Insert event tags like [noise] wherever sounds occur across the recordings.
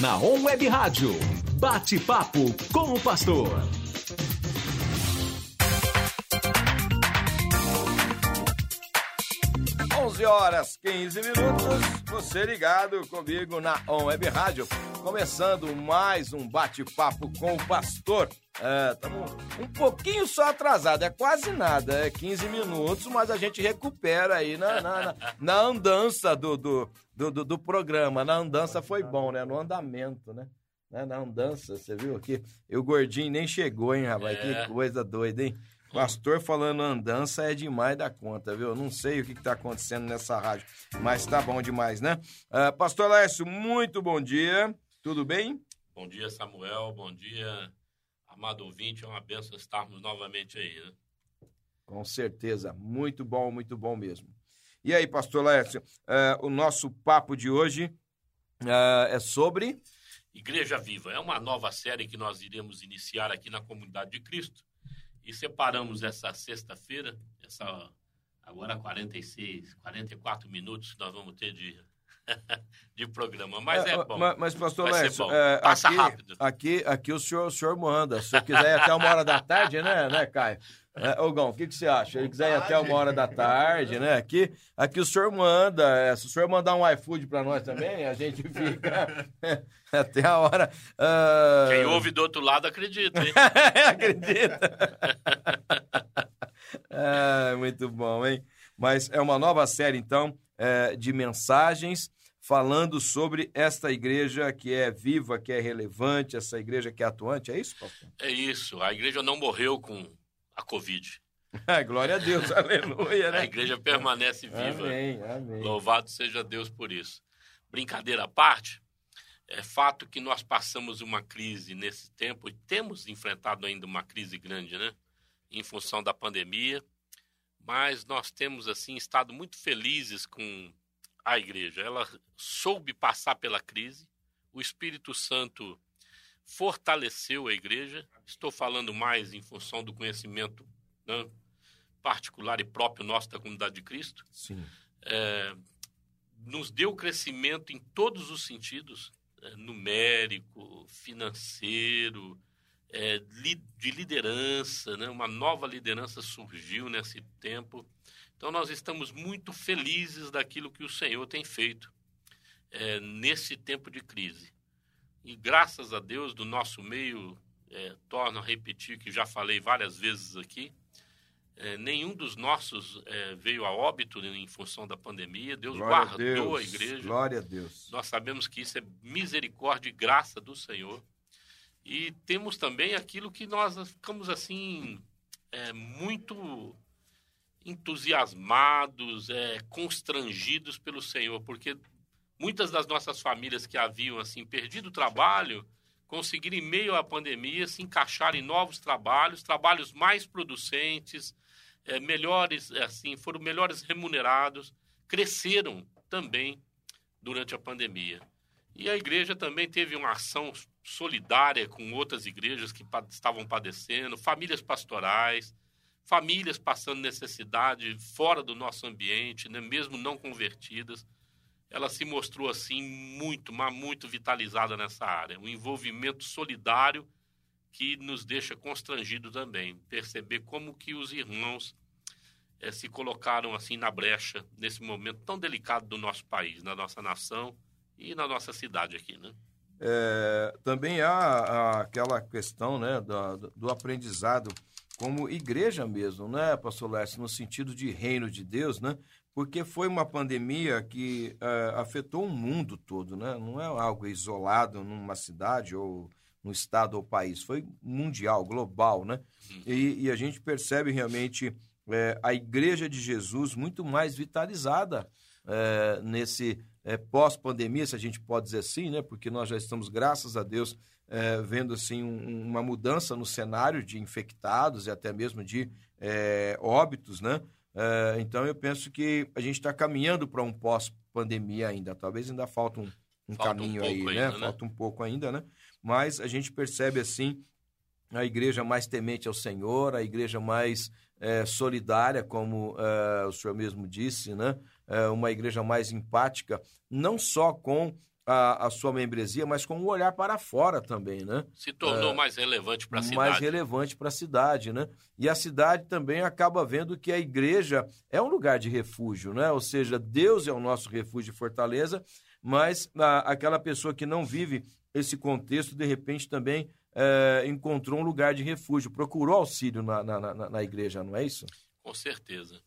na On Web Rádio. Bate-papo com o pastor. Onze horas 15 minutos, você ligado comigo na On Web Rádio. Começando mais um bate-papo com o pastor. Estamos é, um pouquinho só atrasado, é quase nada, é 15 minutos, mas a gente recupera aí na, na, na, na andança do, do, do, do, do programa. Na andança foi bom, né? No andamento, né? né? Na andança, você viu aqui? E o gordinho nem chegou, hein, rapaz? É. Que coisa doida, hein? Pastor falando andança é demais da conta, viu? Não sei o que, está acontecendo nessa rádio, mas tá bom demais, né? Uh, Pastor Lécio, muito bom dia. Tudo bem? Bom dia, Samuel. Bom dia, amado ouvinte. É uma benção estarmos novamente aí, né? Com certeza. Muito bom, muito bom mesmo. E aí, pastor Lécio, uh, o nosso papo de hoje uh, é sobre. Igreja Viva. É uma nova série que nós iremos iniciar aqui na Comunidade de Cristo. E separamos essa sexta-feira, essa agora 46, 44 minutos que nós vamos ter de, [laughs] de programa, mas é, é bom. Mas, mas pastor Lécio, é, passa aqui, rápido. Aqui, aqui o senhor, o senhor manda. Se o quiser ir até uma hora da tarde, né, né, Caio? É, Ogão, o que, que você acha? Ele quiser ir até uma hora da tarde, né? Aqui, aqui o senhor manda. É, se o senhor mandar um iFood para nós também, a gente fica [laughs] até a hora. Uh... Quem ouve do outro lado acredita, hein? [laughs] acredita. é, [laughs] muito bom, hein? Mas é uma nova série, então, é, de mensagens falando sobre esta igreja que é viva, que é relevante, essa igreja que é atuante. É isso, pastor? É isso. A igreja não morreu com a Covid. [laughs] glória a Deus, [laughs] aleluia, né? A igreja permanece viva. Amém, amém. Louvado seja Deus por isso. Brincadeira à parte, é fato que nós passamos uma crise nesse tempo e temos enfrentado ainda uma crise grande, né? Em função da pandemia, mas nós temos assim estado muito felizes com a igreja. Ela soube passar pela crise. O Espírito Santo fortaleceu a igreja. Estou falando mais em função do conhecimento né, particular e próprio nosso da comunidade de Cristo. Sim. É, nos deu crescimento em todos os sentidos, é, numérico, financeiro, é, de liderança, né? uma nova liderança surgiu nesse tempo. Então nós estamos muito felizes daquilo que o Senhor tem feito é, nesse tempo de crise. E graças a Deus, do nosso meio, é, torno a repetir que já falei várias vezes aqui, é, nenhum dos nossos é, veio a óbito em função da pandemia. Deus Glória guardou a, a, igreja. Glória a Deus. Nós sabemos que isso é misericórdia e graça do Senhor. E temos também aquilo que nós ficamos assim é, muito entusiasmados, é, constrangidos pelo Senhor, porque Muitas das nossas famílias que haviam assim perdido o trabalho conseguiram em meio à pandemia se encaixar em novos trabalhos, trabalhos mais producentes, é, melhores, assim, foram melhores remunerados, cresceram também durante a pandemia. E a igreja também teve uma ação solidária com outras igrejas que estavam padecendo, famílias pastorais, famílias passando necessidade fora do nosso ambiente, né, mesmo não convertidas ela se mostrou assim muito, mas muito vitalizada nessa área. Um envolvimento solidário que nos deixa constrangido também. Perceber como que os irmãos é, se colocaram assim na brecha nesse momento tão delicado do nosso país, na nossa nação e na nossa cidade aqui, né? É, também há, aquela questão né, do, do, aprendizado como igreja mesmo, né, pastor Lécio, no sentido de reino de Deus, né? Porque foi uma pandemia que uh, afetou o mundo todo, né? Não é algo isolado numa cidade ou no estado ou país, foi mundial, global, né? Uhum. E, e a gente percebe realmente é, a Igreja de Jesus muito mais vitalizada é, nesse é, pós-pandemia, se a gente pode dizer assim, né? Porque nós já estamos, graças a Deus, vendo assim um, uma mudança no cenário de infectados e até mesmo de óbitos, né? É, então eu penso que a gente está caminhando para um pós-pandemia ainda. Talvez ainda falta um, um falta caminho um aí, né? Ainda, né? Falta um pouco ainda, né? Mas a gente percebe assim a igreja mais temente ao Senhor, a igreja mais é, solidária, como é, o senhor mesmo disse, né? É, uma igreja mais empática, não só com a, a, sua membresia, mas com um olhar para fora também, né? Se tornou é, mais relevante para a cidade. Mais relevante para a cidade, né? E a cidade também acaba vendo que a igreja é um lugar de refúgio, né? Ou seja, Deus é o nosso refúgio e fortaleza, mas a, aquela pessoa que não vive esse contexto, de repente também é, encontrou um lugar de refúgio, procurou auxílio na, na, na, na igreja, não é isso? Com certeza.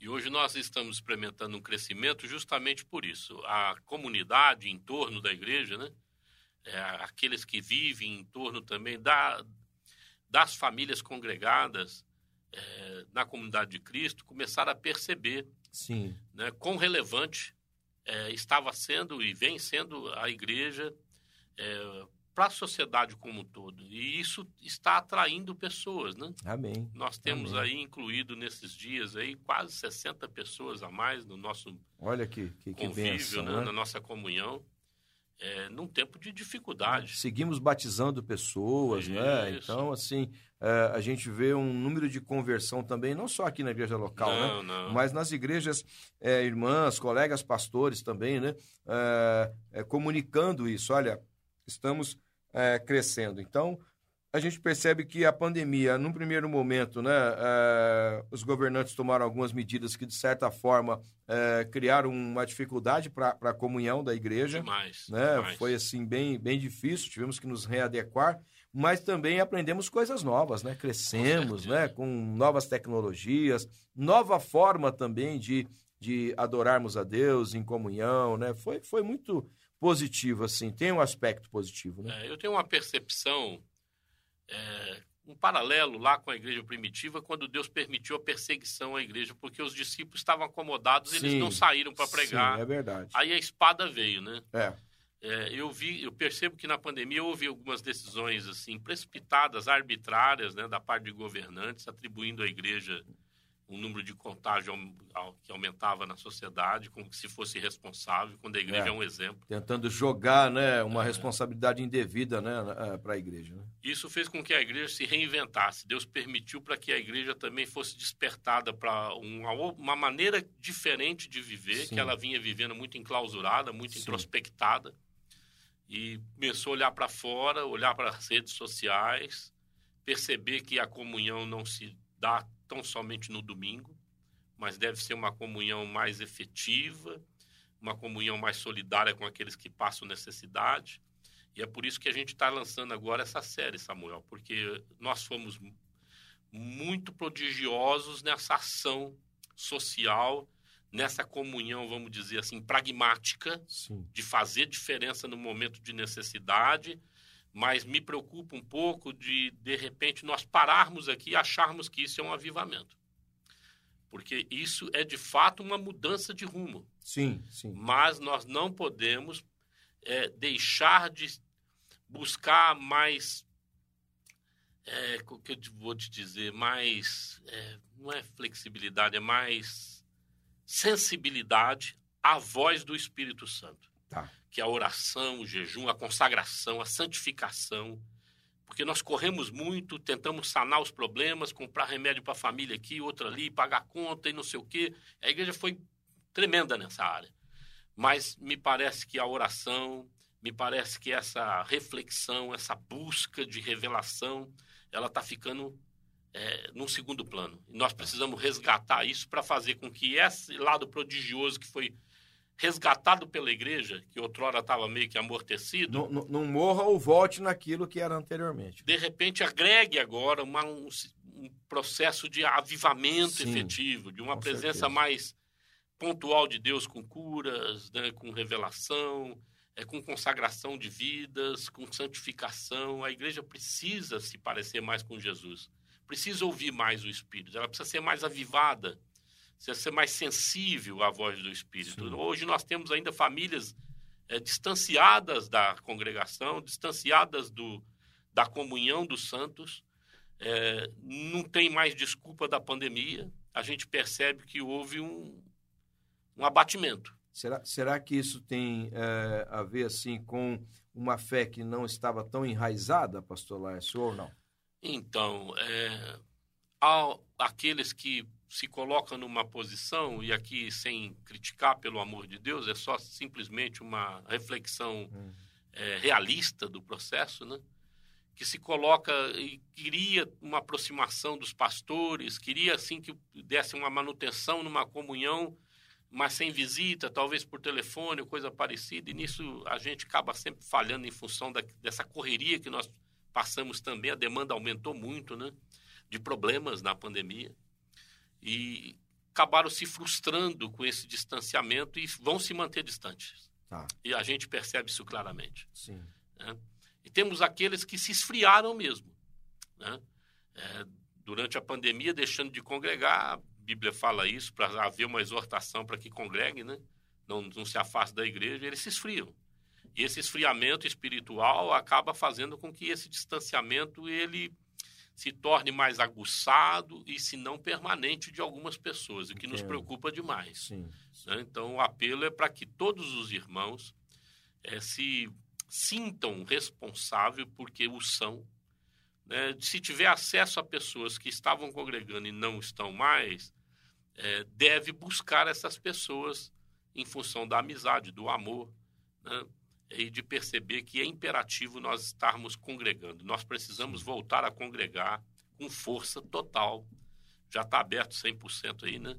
E hoje nós estamos experimentando um crescimento justamente por isso. A comunidade em torno da igreja, né? É, aqueles que vivem em torno também da, das famílias congregadas é, na comunidade de Cristo, começaram a perceber Sim. Né, quão relevante é, estava sendo e vem sendo a igreja é, para a sociedade como um todo. E isso está atraindo pessoas, né? Amém. Nós temos Amém. aí incluído nesses dias aí quase 60 pessoas a mais no nosso Olha que, que, que convívio, benção, né? né? na nossa comunhão. É, num tempo de dificuldade. Seguimos batizando pessoas, né? Isso. Então, assim, é, a gente vê um número de conversão também, não só aqui na igreja local, Não, né? não. Mas nas igrejas, é, irmãs, colegas pastores também, né? É, é, comunicando isso. Olha, estamos é, crescendo. Então, a gente percebe que a pandemia, num primeiro momento, né, é, os governantes tomaram algumas medidas que, de certa forma, é, criaram uma dificuldade para a comunhão da igreja. Demais, Né? demais. Foi assim bem, bem difícil, tivemos que nos readequar, mas também aprendemos coisas novas, né? Crescemos, certeza. né? Com novas tecnologias, nova forma também de, de adorarmos a Deus em comunhão, né? Foi, foi muito positivo, assim, tem um aspecto positivo, né? É, eu tenho uma percepção, é, um paralelo lá com a igreja primitiva, quando Deus permitiu a perseguição à igreja, porque os discípulos estavam acomodados, eles Sim, não saíram para pregar. Sim, é verdade. Aí a espada veio, né? É, É, eu vi, eu percebo que na pandemia houve algumas decisões assim precipitadas, arbitrárias, né, da parte de governantes, atribuindo à igreja um número de contágio que aumentava na sociedade, como se fosse responsável, quando a igreja É. é, um exemplo. tentando jogar, né, uma responsabilidade indevida, né, para a igreja, né? Isso fez com que a igreja se reinventasse. Deus permitiu para que a igreja também fosse despertada para uma, uma maneira diferente de viver, Sim. que ela vinha vivendo muito enclausurada, muito Sim. introspectada. E começou a olhar para fora, olhar para as redes sociais, perceber que a comunhão não se dá tão somente no domingo, mas deve ser uma comunhão mais efetiva, uma comunhão mais solidária com aqueles que passam necessidade. E é por isso que a gente está lançando agora essa série, Samuel, porque nós fomos mu- muito prodigiosos nessa ação social, nessa comunhão, vamos dizer assim, pragmática, Sim. de fazer diferença no momento de necessidade, mas me preocupa um pouco de, de repente, nós pararmos aqui e acharmos que isso é um avivamento. Porque isso é, de fato, uma mudança de rumo Sim, sim. mas nós não podemos é, deixar de buscar mais é, o que eu vou te dizer mais é, não é flexibilidade é mais sensibilidade à voz do Espírito Santo Tá. Que é a oração o jejum a consagração a santificação porque nós corremos muito, tentamos sanar os problemas, comprar remédio para a família aqui, outra ali, pagar conta e não sei o quê. A igreja foi tremenda nessa área. Mas me parece que a oração, me parece que essa reflexão, essa busca de revelação, ela está ficando é, num segundo plano. E nós precisamos resgatar isso para fazer com que esse lado prodigioso que foi resgatado pela igreja, que outrora estava meio que amortecido, Não, não, morra ou volte naquilo que era anteriormente. de repente agregue agora uma- um, um processo de avivamento Sim, efetivo, de uma presença certeza. mais pontual de Deus com curas, né, com revelação, é, com consagração de vidas, com santificação. A igreja precisa se parecer mais com Jesus, precisa ouvir mais o Espírito, ela precisa ser mais avivada, precisa ser mais sensível à voz do Espírito. Sim. Hoje nós temos ainda famílias é, distanciadas da congregação, distanciadas do, da comunhão dos santos. É, não tem mais desculpa da pandemia. A gente percebe que houve um, um abatimento. Será, será que isso tem é, a ver assim com uma fé que não estava tão enraizada, pastor Laércio, ou não? Então, é, há aqueles que se coloca numa posição, e aqui sem criticar, pelo amor de Deus, é só simplesmente uma reflexão hum. é, realista do processo, né? que se coloca e queria uma aproximação dos pastores, queria assim que desse uma manutenção numa comunhão, mas sem visita, talvez por telefone coisa parecida, e nisso a gente acaba sempre falhando em função da, dessa correria que nós passamos também, a demanda aumentou muito, né? De problemas na pandemia e acabaram se frustrando com esse distanciamento e vão se manter distantes. Tá. E a gente percebe isso claramente. Sim. Né? E temos aqueles que se esfriaram mesmo. Né? É, durante a pandemia, deixando de congregar, a Bíblia fala isso, para haver uma exortação para que congregue, né? não, não se afaste da igreja, eles se esfriam. E esse esfriamento espiritual acaba fazendo com que esse distanciamento ele se torne mais aguçado e, se não permanente, de algumas pessoas, o que Entendo. nos preocupa demais. Sim, sim. Né? Então, o apelo é para que todos os irmãos é, se sintam responsáveis, porque o são. Né? Se tiver acesso a pessoas que estavam congregando e não estão mais, é, deve buscar essas pessoas em função da amizade, do amor. Né? E de perceber que é imperativo nós estarmos congregando. Nós precisamos voltar a congregar com força total. Já está aberto 100% aí, né?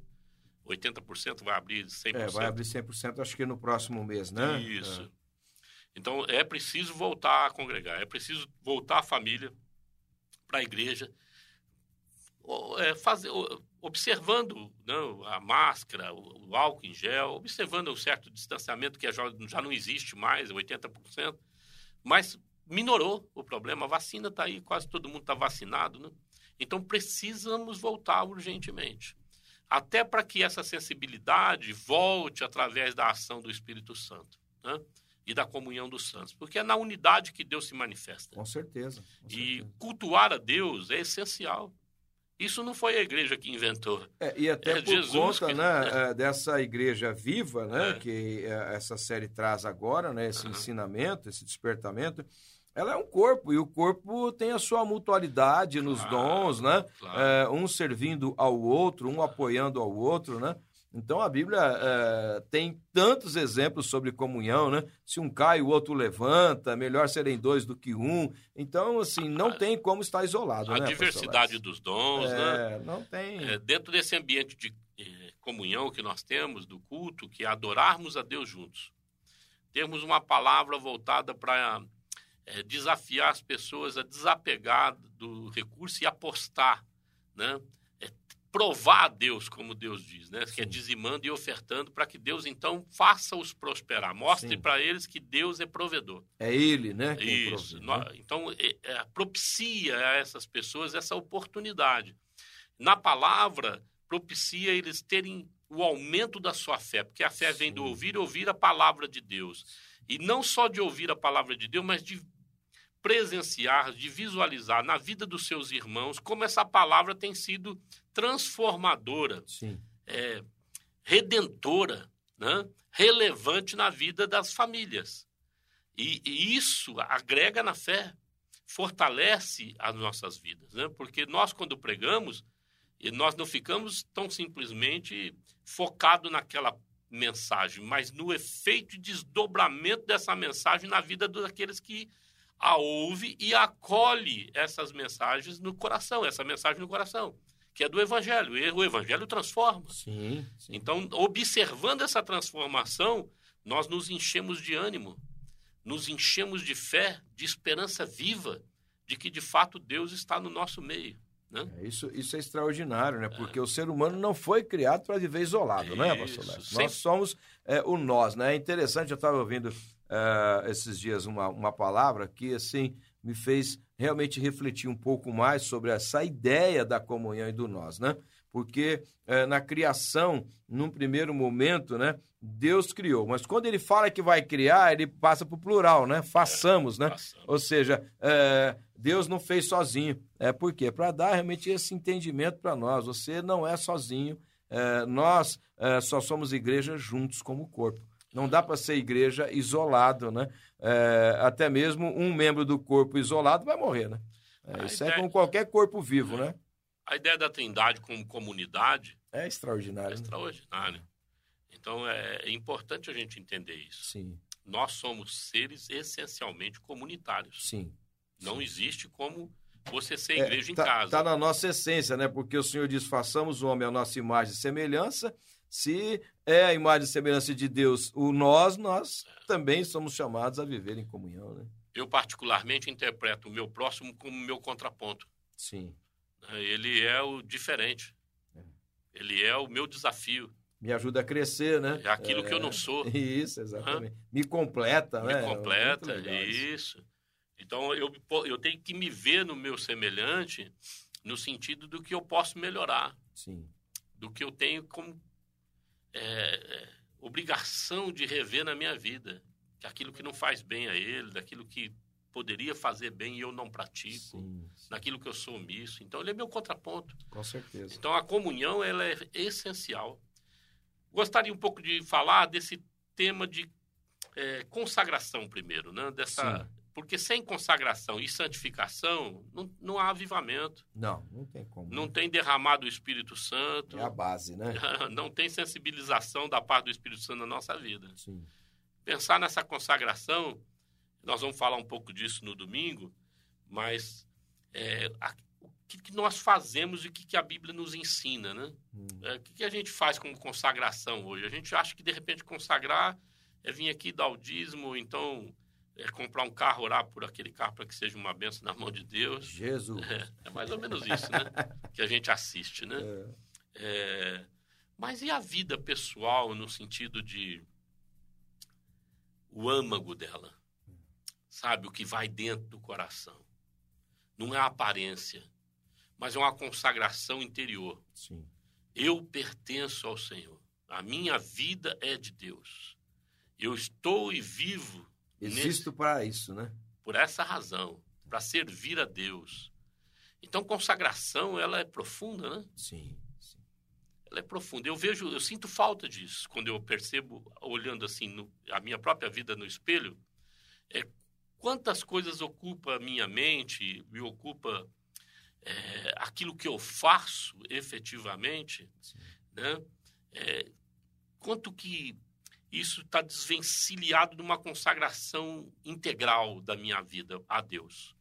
80% vai abrir 100%. É, vai abrir 100% acho que no próximo mês, né? Isso. É. Então, é preciso voltar a congregar, é preciso voltar a família para a igreja, é, fazer, observando né, a máscara, o, o, álcool em gel, observando o certo distanciamento que já, já não existe mais, 80%, mas minorou o problema. A vacina está aí, quase todo mundo está vacinado, né? Então precisamos voltar urgentemente. Até para que essa sensibilidade volte através da ação do Espírito Santo. Né? e da comunhão dos santos, porque é na unidade que Deus se manifesta. Com certeza. Com e certeza. cultuar a Deus é essencial. Isso não foi a igreja que inventou. É, e até é por Jesus conta que... né, é, dessa igreja viva, né, é. que é, essa série traz agora, né, esse uhum. ensinamento, esse despertamento, ela é um corpo, e o corpo tem a sua mutualidade nos claro, dons, né? Claro. É, um servindo ao outro, um apoiando ao outro, né? Então a Bíblia é, tem tantos exemplos sobre comunhão, né? Se um cai, o outro levanta, melhor serem dois do que um. Então, assim, não tem como estar isolado. A né, diversidade dos dons, é, né? Não tem. É, dentro desse ambiente de eh, comunhão que nós temos, do culto, que é adorarmos a Deus juntos. Temos uma palavra voltada para eh, desafiar as pessoas a desapegar do recurso e apostar, né? Provar a Deus, como Deus diz, né? que é dizimando e ofertando, para que Deus então faça-os prosperar. Mostre para eles que Deus é provedor. É Ele, né? Isso. Provê, né? Então, é, é, propicia a essas pessoas essa oportunidade. Na palavra, propicia eles terem o aumento da sua fé, porque a fé Sim. vem do ouvir e ouvir a palavra de Deus. E não só de ouvir a palavra de Deus, mas de presenciar, de visualizar na vida dos seus irmãos como essa palavra tem sido transformadora, é, redentora, né? relevante na vida das famílias. E, e, isso agrega na fé, fortalece as nossas vidas, né? porque nós, quando pregamos, nós não ficamos tão simplesmente focado naquela mensagem, mas no efeito de desdobramento dessa mensagem na vida daqueles que a ouve e acolhe essas mensagens no coração, essa mensagem no coração, que é do Evangelho. O Evangelho transforma. Sim, sim. Então, observando essa transformação, nós nos enchemos de ânimo, nos enchemos de fé, de esperança viva, de que de fato Deus está no nosso meio. Né? É, isso, isso é extraordinário, né? Porque é. o ser humano não foi criado para viver isolado, né, pastor Nós somos é, o nós, né? É interessante, eu estava ouvindo uh, esses dias uma, uma palavra que, assim, me fez realmente refletir um pouco mais sobre essa ideia da comunhão e do nós, né? Porque uh, na criação, num primeiro momento, né, Deus criou, mas quando ele fala que vai criar, ele passa para o plural, né? Façamos, né? Façamos. Ou seja, uh, Deus não fez sozinho. É por quê? Para dar realmente esse entendimento para nós. Você não é sozinho. É, nós só somos igreja juntos como corpo. Não dá para ser igreja isolado, né? É, até mesmo um membro do corpo isolado vai morrer, né? É, isso é ideia... é com qualquer corpo vivo, né? A ideia da Trindade como comunidade É extraordinário. é né? extraordinária. Então é importante a gente entender isso. Sim, Nós somos seres essencialmente comunitários. sim. Não existe como você ser É, igreja em tá, casa. tá na nossa essência, né? Porque o Senhor diz: façamos o homem a nossa imagem e semelhança. Se é a imagem e semelhança de Deus o nós, nós também somos chamados a viver em comunhão, né? Eu, particularmente, interpreto o meu próximo como meu contraponto. Sim. né? Ele é o diferente. É. Ele é o meu desafio. Me ajuda a crescer, né? É aquilo que eu não sou. Isso, exatamente. Me completa, Me né? completa, Muito legal isso. isso. Então, eu, eu tenho que me ver no meu semelhante no sentido do que eu posso melhorar, Sim, do que eu tenho como é, é, obrigação de rever na minha vida. Que aquilo que não faz bem a ele, daquilo que poderia fazer bem e eu não pratico, sim, sim, naquilo que eu sou omisso. Então, ele é meu contraponto. com certeza. Então, a comunhão ela é essencial. Gostaria um pouco de falar desse tema de é, consagração primeiro, né? Dessa, Sim. Porque sem consagração e santificação não, não há avivamento, Não, não tem como. não tem derramado o Espírito Santo, É a base, né? [laughs] não tem sensibilização da parte do Espírito Santo na nossa vida. Sim, Pensar nessa consagração, nós vamos falar um pouco disso no domingo, mas é, a- o que, que nós fazemos e o que, que a Bíblia nos ensina, né? Hum, É, o que, que a gente faz como consagração hoje? A gente acha que, de repente, consagrar é vir aqui dar o dízimo, então é comprar um carro, orar por aquele carro para que seja uma benção na mão de Deus. Jesus. É, é mais ou menos isso, né? [laughs] que a gente assiste, né? É, É, mas e a vida pessoal no sentido de o âmago dela? Sabe, o que vai dentro do coração. Não é a aparência, mas é uma consagração interior. sim, Eu pertenço ao Senhor. A minha vida é de Deus. Eu estou e vivo existo para isso, né? por essa razão, para servir a Deus. Então, consagração, ela é profunda, né? Sim, sim. Ela é profunda. Eu vejo, eu sinto falta disso quando eu percebo, olhando assim no- a minha própria vida no espelho, é quantas coisas ocupa a minha mente, me ocupa é, aquilo que eu faço efetivamente, Sim. né? É, quanto que isso está desvencilhado de uma consagração integral da minha vida a Deus.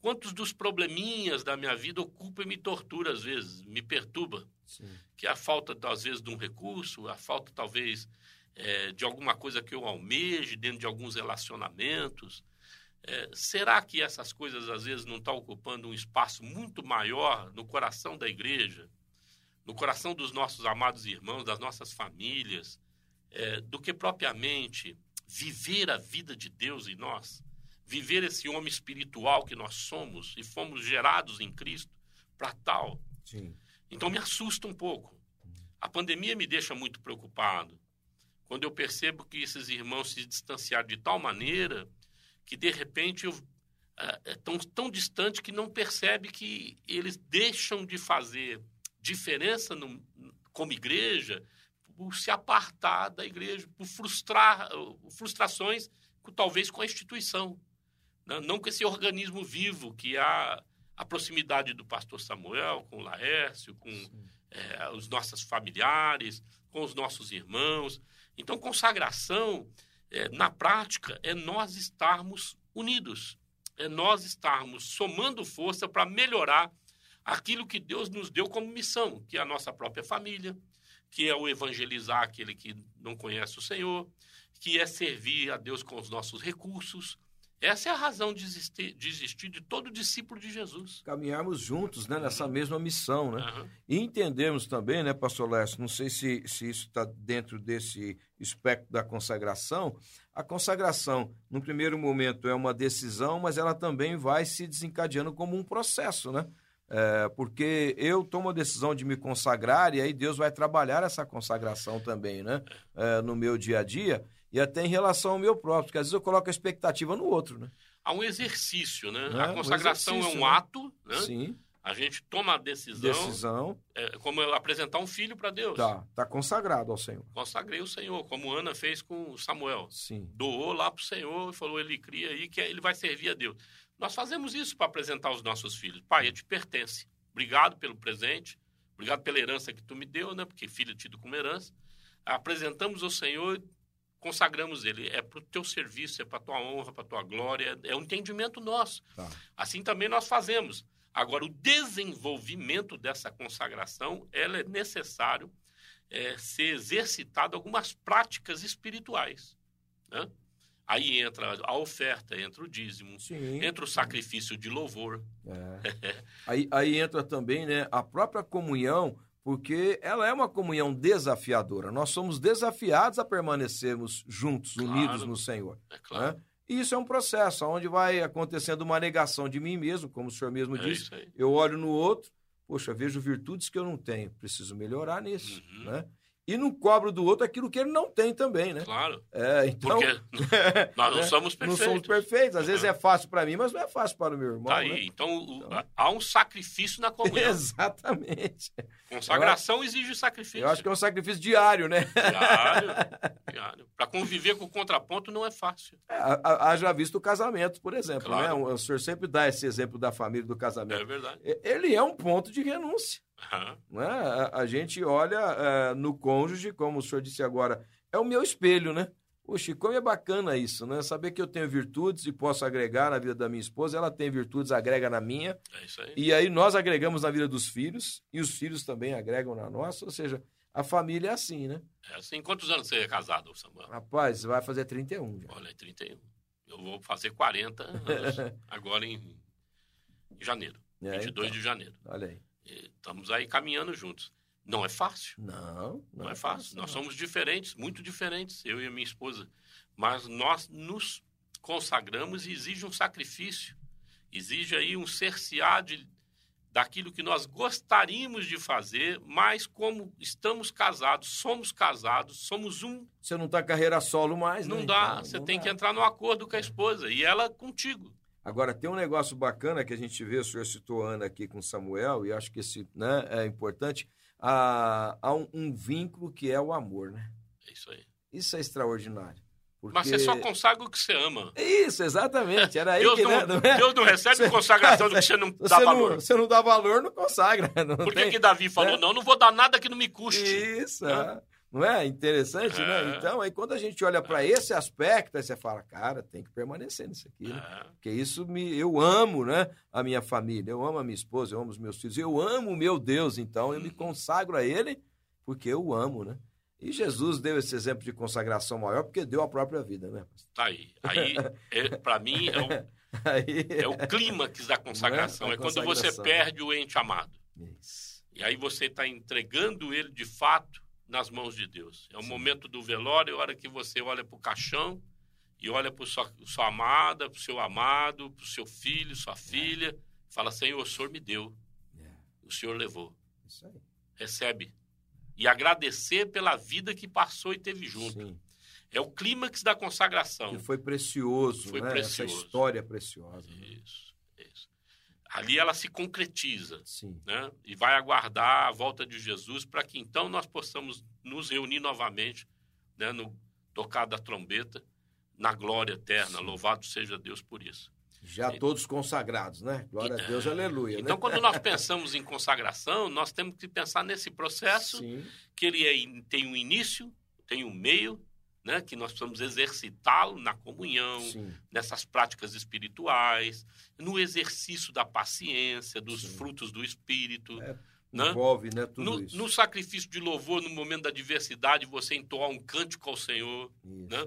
Quantos dos probleminhas da minha vida ocupam e me tortura às vezes, me perturba sim. que é a falta, às vezes, de um recurso, a falta, talvez, é, de alguma coisa que eu almeje dentro de alguns relacionamentos. É, será que essas coisas, às vezes, não estão ocupando um espaço muito maior no coração da igreja, no coração dos nossos amados irmãos, das nossas famílias, é, do que propriamente viver a vida de Deus em nós? Viver esse homem espiritual que nós somos e fomos gerados em Cristo para tal. Sim. Então me assusta um pouco. A pandemia me deixa muito preocupado. Quando eu percebo que esses irmãos se distanciaram de tal maneira que, de repente, eu, é, é tão, tão distante que não percebe que eles deixam de fazer diferença no, como igreja por se apartar da igreja, por frustrar, uh, frustrações, talvez com a instituição. Né? Não com esse organismo vivo que há a proximidade do pastor Samuel com o Laércio, com é, os nossos familiares, com os nossos irmãos. Então, consagração, é, na prática, é nós estarmos unidos, é nós estarmos somando força para melhorar aquilo que Deus nos deu como missão, que é a nossa própria família, que é o evangelizar aquele que não conhece o Senhor, que é servir a Deus com os nossos recursos. Essa é a razão de existir de, existir de todo discípulo de Jesus. Caminharmos juntos né, nessa mesma missão, né? Aham. E entendemos também, né, pastor Lécio, não sei se, se isso está dentro desse espectro da consagração, a consagração, no primeiro momento, é uma decisão, mas ela também vai se desencadeando como um processo, né? É, porque eu tomo a decisão de me consagrar e aí Deus vai trabalhar essa consagração também, né? É, no meu dia a dia e até em relação ao meu próprio, porque às vezes eu coloco a expectativa no outro, né? Há um exercício, né? É, a um consagração é exercício, um né? ato, né? Sim, A gente toma a decisão, decisão, é, como apresentar um filho para Deus. tá, tá consagrado ao Senhor. Consagrei o Senhor, como Ana fez com Samuel. Sim, Doou lá para o Senhor e falou: ele cria aí que ele vai servir a Deus. Nós fazemos isso para apresentar os nossos filhos. Pai, ele te pertence. obrigado pelo presente, obrigado pela herança que tu me deu, né? Porque filho é tido como herança. Apresentamos ao Senhor, consagramos ele. É para o teu serviço, é para a tua honra, para a tua glória, é um entendimento nosso. Tá. Assim também nós fazemos. Agora, o desenvolvimento dessa consagração, ela é necessário é, ser exercitado algumas práticas espirituais. Né? Aí entra a oferta, entra o dízimo, Sim. entra o sacrifício de louvor. É. aí, aí entra também né, a própria comunhão, porque ela é uma comunhão desafiadora. Nós somos desafiados a permanecermos juntos, Claro. unidos no Senhor. É claro. né? E isso é um processo, onde vai acontecendo uma negação de mim mesmo, como o senhor mesmo É disse. Eu olho no outro, poxa, vejo virtudes que eu não tenho, preciso melhorar nisso. Uhum. Né? E não cobro do outro aquilo que ele não tem também, né? Claro. É, então, Porque [laughs] nós não né? somos não perfeitos. somos perfeitos. Às vezes Uhum. é fácil para mim, mas não é fácil para o meu irmão. Tá aí. né? Então, o- Então- há um sacrifício na [laughs] comunhão. Exatamente. Consagração exige sacrifício. Eu acho que é um sacrifício diário, né? Diário, [laughs] diário. Para conviver com o contraponto não é fácil. É, ha- ha- Haja visto o casamento, por exemplo. Claro. Né? O senhor sempre dá esse exemplo da família do É casamento. verdade. E- Ele é um ponto de renúncia. Né? A, a gente olha eh, no cônjuge, como o senhor disse agora, é o meu espelho, né? Poxa, como é bacana isso, né? Saber que eu tenho virtudes e posso agregar na vida da minha esposa, ela tem virtudes, agrega na minha, É isso aí. e aí nós agregamos na vida dos filhos, e os filhos também agregam na nossa, ou seja, a família é assim, né? É assim. Quantos anos você é casado, Samuel? Rapaz, vai fazer 31 já. Olha, 31. Eu vou fazer 40 anos [laughs] agora em, em janeiro. É, 22 então, de janeiro. Olha aí. Estamos aí caminhando juntos. Não é fácil. Não, Não, é fácil. Nós não. somos diferentes, muito diferentes, eu e a minha esposa. Mas nós nos consagramos e exige um sacrifício. Exige aí um cercear de, daquilo que nós gostaríamos de fazer, mas como estamos casados, somos casados, somos um, Você não tá carreira solo mais, não né? dá. Então, Você não tem dá. que entrar no acordo com a esposa e ela contigo. Agora, tem um negócio bacana que a gente vê, o senhor citou a Ana aqui com Samuel, e acho que esse né, é importante. Há, há um, um vínculo que é o amor, né? É isso aí. Isso é extraordinário. Porque... Mas você só consagra o que você ama. Isso, exatamente. Era Deus que, não, né, não é? Deus não recebe consagração do que você não dá Você não, valor. você não dá valor, não consagra. Não Por que, tem- que Davi falou, né? não, não vou dar nada que não me custe? Isso, Hã? é. Não é interessante, né? É. Então, aí quando a gente olha para esse aspecto, aí você fala, cara, tem que permanecer nisso aqui, né? É. Porque isso me, eu amo, né? A minha família, eu amo a minha esposa, eu amo os meus filhos, eu amo o meu Deus, então eu me consagro a Ele porque eu o amo, né? E Jesus deu esse exemplo de consagração maior porque deu a própria vida, né? Tá aí. Aí, é, para mim, é o, [laughs] Aí... é o clímax da consagração. Não é? É, quando você perde o ente amado. Isso. E aí você está entregando ele, de fato, nas mãos de Deus. É o Sim. momento do velório, é a hora que você olha para o caixão e olha para sua, sua amada, para o seu amado, para o seu filho, sua filha. Fala, Senhor, o Senhor me deu. É, O Senhor levou. isso aí. Recebe. E agradecer pela vida que passou e teve junto. Sim. É o clímax da consagração. Que foi precioso, Foi né? precioso. Essa história preciosa. né? Isso, isso. Ali ela se concretiza, Sim. né? E vai aguardar a volta de Jesus para que então nós possamos nos reunir novamente, né? No tocar da trombeta, na glória eterna. Sim. Louvado seja Deus por isso. Já todos consagrados, né? Glória a Deus, É. aleluia. Então, né? quando nós pensamos em consagração, nós temos que pensar nesse processo Sim, que ele é- tem um início, tem um meio, né? Que nós precisamos exercitá-lo na comunhão, sim. nessas práticas espirituais, no exercício da paciência, dos Sim. frutos do espírito, É, né? Envolve, né? Tudo no, isso. no sacrifício de louvor, no momento da adversidade, você entoar um cântico ao Senhor, Isso. né?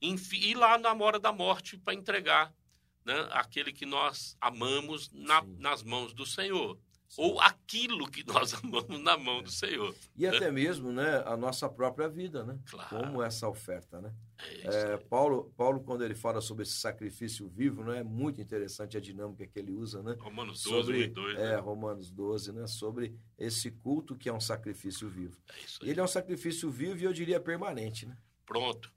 Enfim, ir lá na hora da morte para entregar né, aquele que nós amamos na- nas mãos do Senhor. Ou aquilo que nós [laughs] amamos na mão do Senhor. E até mesmo, né, a nossa própria vida, né? Claro. Como essa oferta, né? É É. Paulo, Paulo, quando ele fala sobre esse sacrifício vivo, né, é muito interessante a dinâmica que ele usa, né? Romanos 12, 1 Sobre, e 2. é, né? Romanos 12, né? Sobre esse culto que é um sacrifício vivo. É isso aí. ele é um sacrifício vivo e eu diria permanente, né? Pronto.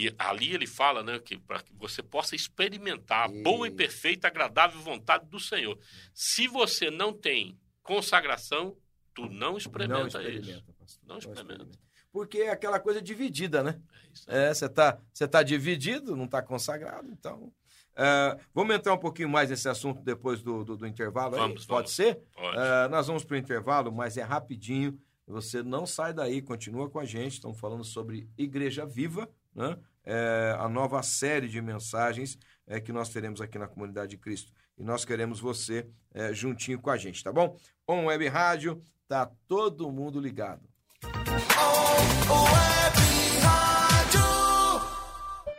E ali ele fala, né, que para que você possa experimentar a boa e Isso. perfeita, agradável vontade do Senhor. Se você não tem consagração, tu não experimenta, não isso. experimenta, pastor. Não experimenta. Porque é aquela coisa dividida, né? É isso aí. É, você tá, você tá dividido, não tá consagrado, então É, vamos entrar um pouquinho mais nesse assunto depois do, do, do intervalo? aí? Vamos, Pode vamos. ser? Pode. É, nós vamos para o intervalo, mas é rapidinho. Você não sai daí, continua com a gente. Estamos falando sobre Igreja Viva, né? É, a nova série de mensagens é, que nós teremos aqui na Comunidade de Cristo. E nós queremos você é, juntinho com a gente, tá bom? On Web Rádio, tá todo mundo ligado.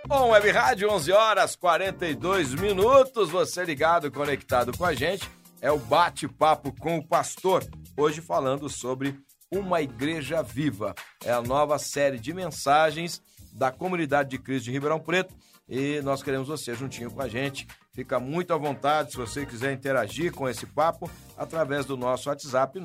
On Web Rádio, 11 horas 42 minutos. Você ligado, conectado com a gente. É o bate-papo com o pastor. Hoje falando sobre uma igreja viva. É a nova série de mensagens da comunidade de Cristo de Ribeirão Preto. E nós queremos você juntinho com a gente. Fica muito à vontade se você quiser interagir com esse papo através do nosso WhatsApp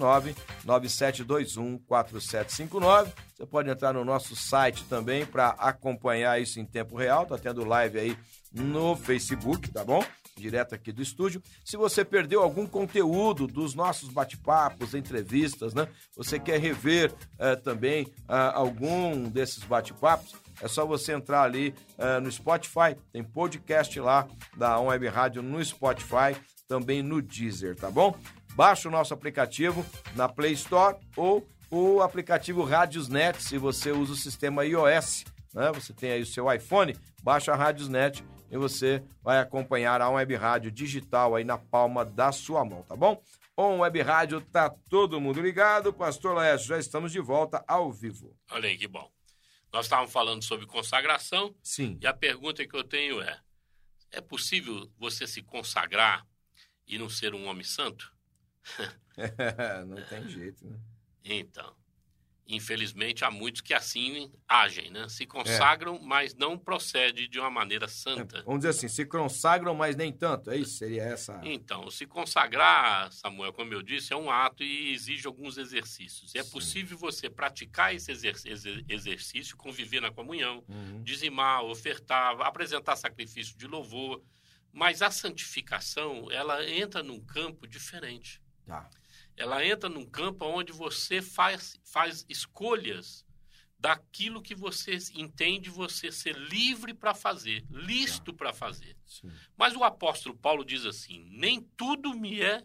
997214759. Você pode entrar no nosso site também para acompanhar isso em tempo real. Tá tendo live aí no Facebook, tá bom? Direto aqui do estúdio. Se você perdeu algum conteúdo dos nossos bate-papos, entrevistas, né? Você quer rever eh, também ah, algum desses bate-papos? É só você entrar ali eh, no Spotify, tem podcast lá da On Web Rádio no Spotify, também no Deezer, tá bom? Baixa o nosso aplicativo na Play Store ou o aplicativo Radiosnet, se você usa o sistema iOS, né? Você tem aí o seu iPhone, baixa a Radiosnet e você vai acompanhar a Web Rádio digital aí na palma da sua mão, tá bom? On Web Rádio, tá todo mundo ligado. Pastor Laércio, já estamos de volta ao vivo. Olha aí que bom. Nós estávamos falando sobre consagração Sim. e a pergunta que eu tenho é: é possível você se consagrar e não ser um homem santo? [laughs] [laughs] Não tem jeito, né? Então, infelizmente há muitos que assim agem, né? Se consagram, mas não procede de uma maneira santa. Vamos dizer assim, se consagram, mas nem tanto. É isso? Seria essa. Então, se consagrar, Samuel, como eu disse, é um ato e exige alguns exercícios. E é Sim. possível você praticar esse exer- exer- exercício, conviver na comunhão, Uhum. dizimar, ofertar, apresentar sacrifício de louvor. Mas a santificação, ela entra num campo diferente. Tá. Ela entra num campo onde você faz, faz escolhas daquilo que você entende você ser livre para fazer, listo para fazer. Sim. Mas o apóstolo Paulo diz assim: nem tudo me é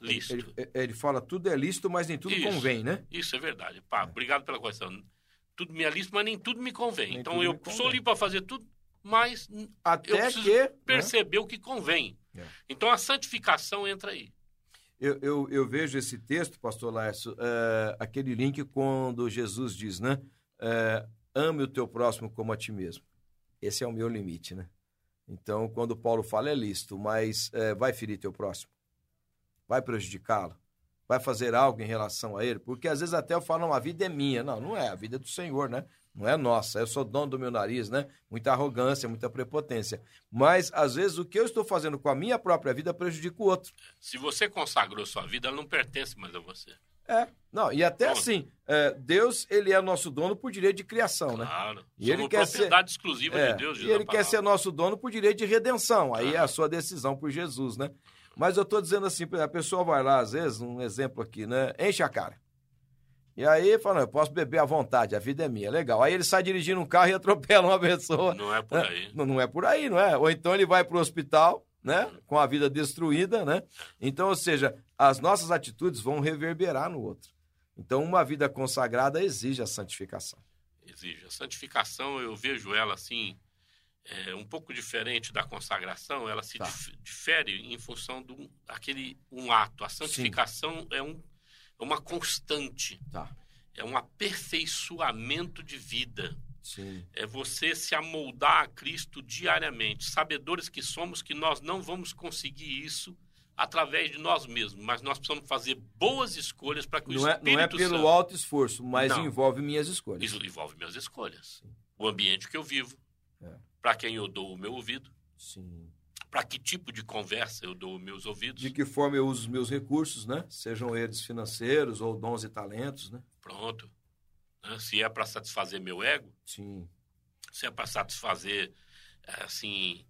lícito. Ele, ele- ele fala tudo é lícito, mas nem tudo Isso. convém, né? Isso é verdade. Pá, obrigado pela questão. Tudo me é lícito, mas nem tudo me convem. Nem então eu convém. sou livre para fazer tudo, mas eu Até preciso que. né? perceber o que convém. É. Então a santificação entra aí. Eu, eu, eu vejo esse texto, pastor Laércio, é, aquele link quando Jesus diz, né? É, ame o teu próximo como a ti mesmo. Esse é o meu limite, né? Então, quando Paulo fala é lícito, mas é, vai ferir teu próximo? Vai prejudicá-lo? Vai fazer algo em relação a ele? Porque às vezes até eu falo, não, a vida é minha. Não, não é, a vida é do Senhor, né? Não é nossa, eu sou dono do meu nariz, né? Muita arrogância, muita prepotência. Mas, às vezes, o que eu estou fazendo com a minha própria vida prejudica o outro. Se você consagrou sua vida, ela não pertence mais a você. É, não, e até Ponto. assim, é, Deus, ele é nosso dono por direito de criação, né? Claro. E ele quer ser- exclusiva É, de Deus. diz e ele quer ser nosso dono por direito de redenção. Aí é Ah. a sua decisão por Jesus, né? Mas eu tô dizendo assim, a pessoa vai lá, às vezes, um exemplo aqui, né? Enche a cara. E aí fala, não, eu posso beber à vontade, a vida é minha, legal. Aí ele sai dirigindo um carro e [laughs] atropela uma pessoa. Não é por aí. Não, não é por aí, não é? Ou então ele vai para o hospital, né? Com a vida destruída, né? Então, ou seja, as nossas atitudes vão reverberar no outro. Então, uma vida consagrada exige a santificação. Exige. A santificação, eu vejo ela assim, é, um pouco diferente da consagração. Ela se Tá. dif- difere em função um, aquele, um ato. A santificação é, um, é uma constante. Tá. É um aperfeiçoamento de vida. Sim. É você se amoldar a Cristo diariamente. Sabedores que somos que nós não vamos conseguir isso através de nós mesmos, mas nós precisamos fazer boas escolhas para que o Não é, Espírito não é pelo Santo... alto esforço, mas Não. envolve minhas escolhas. Isso envolve minhas escolhas. O ambiente que eu vivo, É. para quem eu dou o meu ouvido, Sim. para que tipo de conversa eu dou os meus ouvidos. De que forma eu uso os meus recursos, né? Sejam eles financeiros ou dons e talentos, né? Pronto. Né? Se é para satisfazer meu ego, Sim. se é para satisfazer, eh, assim,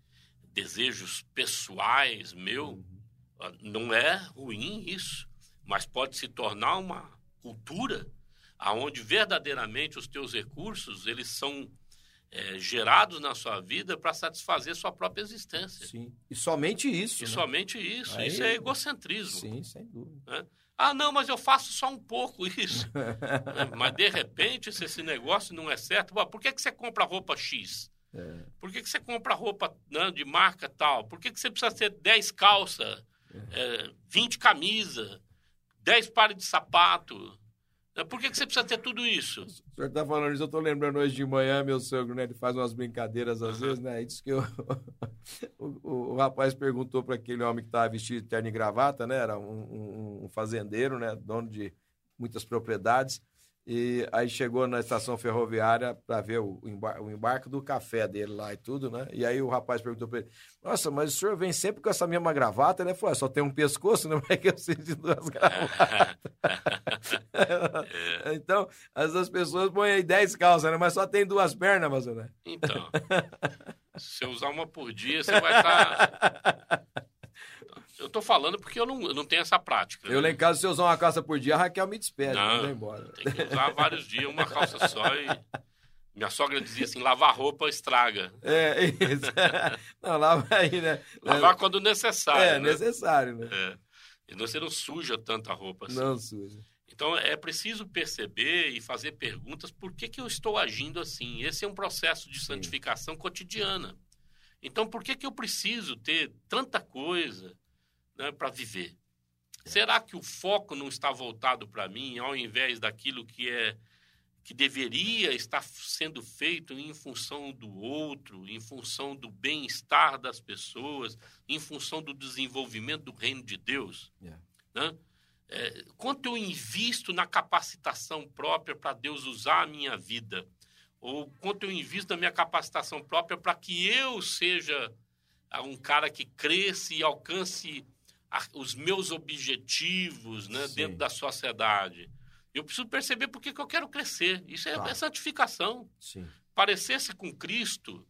desejos pessoais meu, Uhum. não é ruim isso, mas pode se tornar uma cultura aonde verdadeiramente os teus recursos, eles são é, gerados na sua vida para satisfazer sua própria existência. Sim. E somente isso. E né? somente isso. Aí- Isso é egocentrismo. Sim, sem dúvida. né? Ah, não, mas eu faço só um pouco isso. [laughs] É, mas de repente, se esse negócio não é certo, por que, que você compra roupa X? É. Por que, que você compra roupa né, de marca tal? Por que, que você precisa ter 10 calças, é, 20 camisas, 10 pares de sapato? Por que, que você precisa ter tudo isso? O senhor está falando isso, eu estou lembrando hoje de manhã, meu sogro, né? Ele faz umas brincadeiras às vezes, né? Aí disse que eu- [laughs] o, o- o rapaz perguntou para aquele homem que estava vestido de terno e gravata, né? Era um, um- um fazendeiro, né? Dono de muitas propriedades. E aí chegou na estação ferroviária para ver o, embar- o embarque do café dele lá e tudo, né? E aí o rapaz perguntou para ele: Nossa, mas o senhor vem sempre com essa mesma gravata, né? Falou: "Ah, só tem um pescoço, né? [laughs] Mas que eu preciso de duas [laughs] gravatas. Então, essas pessoas põem aí 10 calças, né? Mas só tem duas pernas, mas né? Então, se eu usar uma por dia, você vai estar. Eu estou falando porque eu não, eu não tenho essa prática. Eu lá né? em casa, se eu usar uma calça por dia, a Raquel me despede, Não. vai embora. Tem que usar vários dias, uma calça só e. Minha sogra dizia assim: lavar roupa estraga. É, isso. [laughs] Não, lá vai, né? Lavar quando necessário. É, né? necessário, né? É. E você não suja tanta roupa assim. Não suja. Então é preciso perceber e fazer perguntas por que, que eu estou agindo assim. Esse é um processo de santificação cotidiana. Então por que, que eu preciso ter tanta coisa né, para viver? Será que o foco não está voltado para mim ao invés daquilo que é que deveria estar sendo feito em função do outro, em função do bem-estar das pessoas, em função do desenvolvimento do reino de Deus? Yeah. Né? É, quanto eu invisto na capacitação própria para Deus usar a minha vida? Ou quanto eu invisto na minha capacitação própria para que eu seja um cara que cresça e alcance a- os meus objetivos né, dentro da sociedade? Eu preciso perceber por que, eu quero crescer. Isso é, Tá. é santificação parecer-se com Cristo,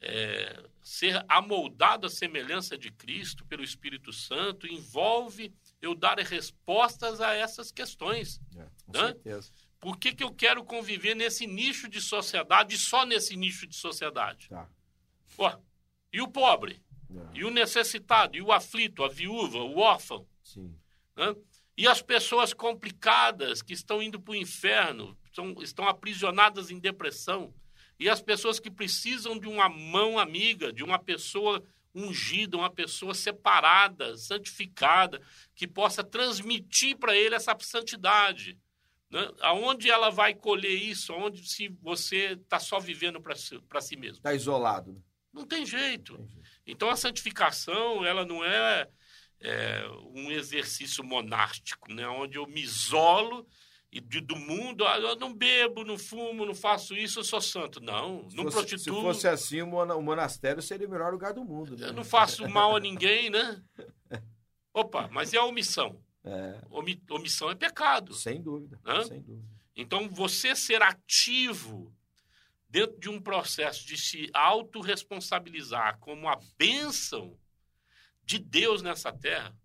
é, ser amoldado à semelhança de Cristo pelo Espírito Santo, envolve eu dar respostas a essas questões. É, com Hã? certeza. Por que, que eu quero conviver nesse nicho de sociedade e só nesse nicho de sociedade? Tá. E o pobre? É, E o necessitado? E o aflito? A viúva? O órfão? Sim. né? E as pessoas complicadas que estão indo para o inferno, são, estão aprisionadas em depressão. E as pessoas que precisam de uma mão amiga, de uma pessoa ungida, uma pessoa separada, santificada, que possa transmitir para ele essa santidade. Né? Aonde ela vai colher isso? Aonde se você está só vivendo para si, si mesmo? Tá isolado, né? Não tem jeito. Então a santificação ela não é, é, um exercício monástico, né? onde eu me isolo e de- do mundo, ah, eu não bebo, não fumo, não faço isso, eu sou santo. Não, Se não fosse, se prostituo, fosse assim, o mona- o monastério seria o melhor lugar do mundo. Né? eu não faço mal a ninguém, né? [laughs] Opa, mas é a omissão. É, Omi- omissão é pecado. sem dúvida. Hã? Sem dúvida. Então, você ser ativo dentro de um processo de se autorresponsabilizar como a bênção de Deus nessa terra.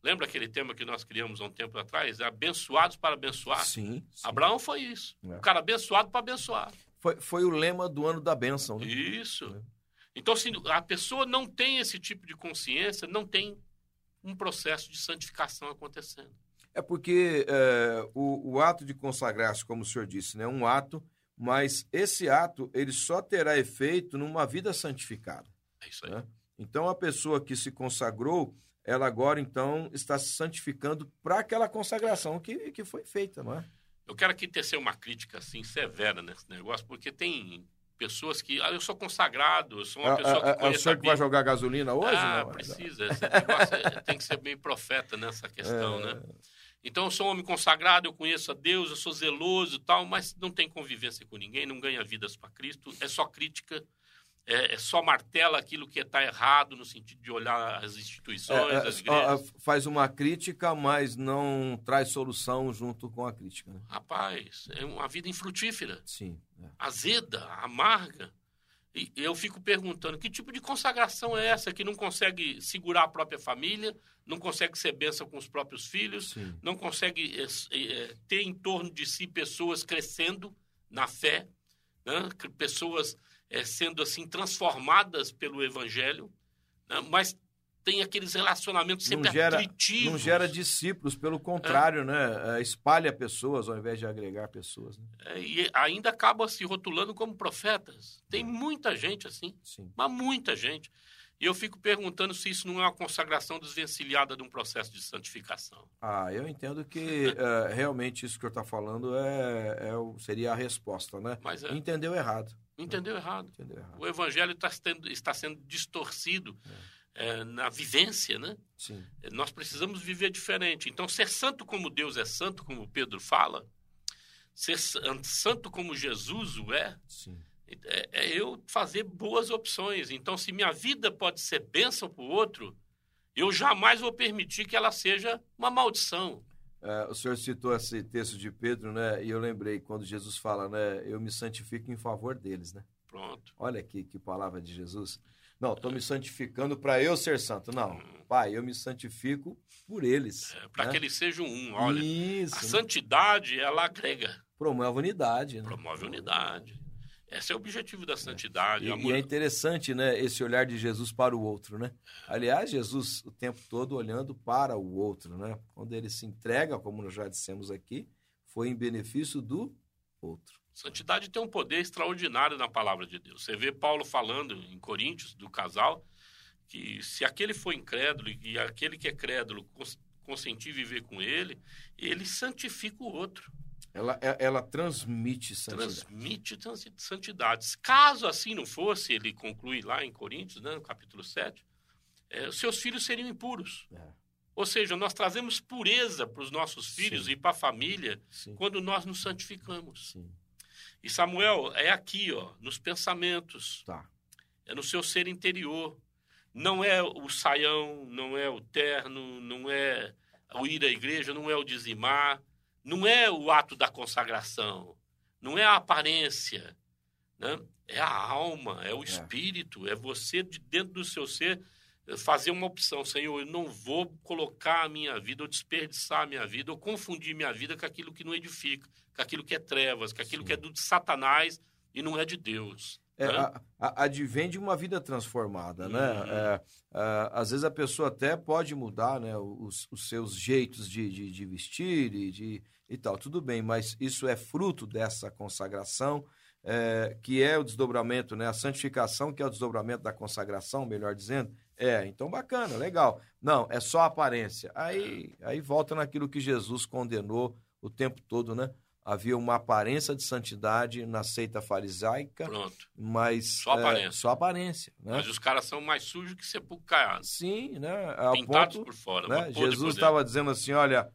Lembra aquele tema que nós criamos há um tempo atrás? Abençoados para abençoar. Sim. sim. Abraão foi isso. É. O cara abençoado para abençoar. Foi, foi o lema do ano da bênção. Né? Isso. É. Então, se a pessoa não tem esse tipo de consciência, não tem um processo de santificação acontecendo. É porque é, o, o ato de consagrar-se, como o senhor disse, né, é um ato, mas esse ato ele só terá efeito numa vida santificada. É isso aí. né? Então a pessoa que se consagrou, ela agora então está se santificando para aquela consagração que, que foi feita, não é? Eu quero aqui tecer uma crítica assim severa nesse negócio, porque tem pessoas que. Ah, eu sou consagrado, eu sou uma É, pessoa é, que é o conhece a senhor que vai jogar gasolina hoje? Ah, não? precisa. Esse negócio é- tem que ser bem profeta nessa questão, [laughs] É. né? Então, eu sou um homem consagrado, eu conheço a Deus, eu sou zeloso e tal, mas não tem convivência com ninguém, não ganha vidas para Cristo, é só crítica, é, é só martela aquilo que está errado no sentido de olhar as instituições, É, é, as ó, igrejas. ó, faz uma crítica, mas não traz solução junto com a crítica. Né? Rapaz, é uma vida infrutífera. Sim. é. azeda, amarga. Eu fico perguntando que tipo de consagração é essa que não consegue segurar a própria família, não consegue ser bênção com os próprios filhos, Sim. não consegue eh, ter em torno de si pessoas crescendo na fé, né? Pessoas é, sendo assim transformadas pelo Evangelho, né? mas tem aqueles relacionamentos sempre não gera, atritivos. Não gera discípulos, pelo contrário, é. né? É, espalha pessoas ao invés de agregar pessoas. Né? É, e ainda acaba se rotulando como profetas. Tem muita gente assim, Sim. mas muita gente. E eu fico perguntando se isso não é uma consagração desvencilhada de um processo de santificação. Ah, eu entendo que uh, [laughs] realmente isso que eu está falando é, é, seria a resposta, né? Mas é. Entendeu errado. Entendeu errado. Entendeu errado. O evangelho tá sendo, está sendo distorcido é, na vivência, né? Sim. Nós precisamos viver diferente. Então, ser santo como Deus é santo, como Pedro fala, ser santo como Jesus o é, Sim. É, é, eu fazer boas opções. Então, se minha vida pode ser bênção para o outro, eu jamais vou permitir que ela seja uma maldição. É, o senhor citou esse texto de Pedro, né? E eu lembrei quando Jesus fala, né? Eu me santifico em favor deles, né? Pronto. Olha aqui que palavra de Jesus. Não, estou me santificando para eu ser santo. Não, pai, eu me santifico por eles. É, para né? que eles sejam um. Olha, Isso, a né? santidade, ela agrega. Promove unidade. Né? Promove unidade. Esse é o objetivo da santidade. É. E, e, é interessante, né, esse olhar de Jesus para o outro, né? Aliás, Jesus o tempo todo olhando para o outro, né? Quando ele se entrega, como nós já dissemos aqui, foi em benefício do outro. Santidade tem um poder extraordinário na palavra de Deus. Você vê Paulo falando em Coríntios do casal que se aquele for incrédulo e aquele que é crédulo consentir viver com ele, ele santifica o outro. Ela, é, ela transmite santidade. Transmite santidade. Caso assim não fosse, ele conclui lá em Coríntios, né, no capítulo 7, é, seus filhos seriam impuros. É. Ou seja, nós trazemos pureza para os nossos filhos Sim. e para a família Sim. quando nós nos santificamos. Sim. E Samuel, é aqui, ó, nos pensamentos, Tá. é no seu ser interior. Não é o saião, não é o terno, não é o ir à igreja, não é o dizimar, não é o ato da consagração, não é a aparência, né? é a alma, é o espírito, é você de dentro do seu ser fazer uma opção, Senhor, eu não vou colocar a minha vida, ou desperdiçar a minha vida, ou confundir minha vida com aquilo que não edifica, com aquilo que é trevas, com aquilo Sim. que é do Satanás e não é de Deus. É, né? a- a- advém de uma vida transformada, né? Uhum. É, é, às vezes a pessoa até pode mudar, né? Os, os seus jeitos de, de, de vestir e, de, e tal, tudo bem, mas isso é fruto dessa consagração, é, que é o desdobramento, né? A santificação, que é o desdobramento da consagração, melhor dizendo. É, então bacana, legal. Não, é só aparência. Aí, aí volta naquilo que Jesus condenou o tempo todo, né? Havia uma aparência de santidade na seita farisaica, Pronto. mas Só é, aparência. só aparência, né? Mas os caras são mais sujos que sepulcro caiado. Sim, né? A Pintados ponto, por fora. né? Jesus estava dizendo assim, olha,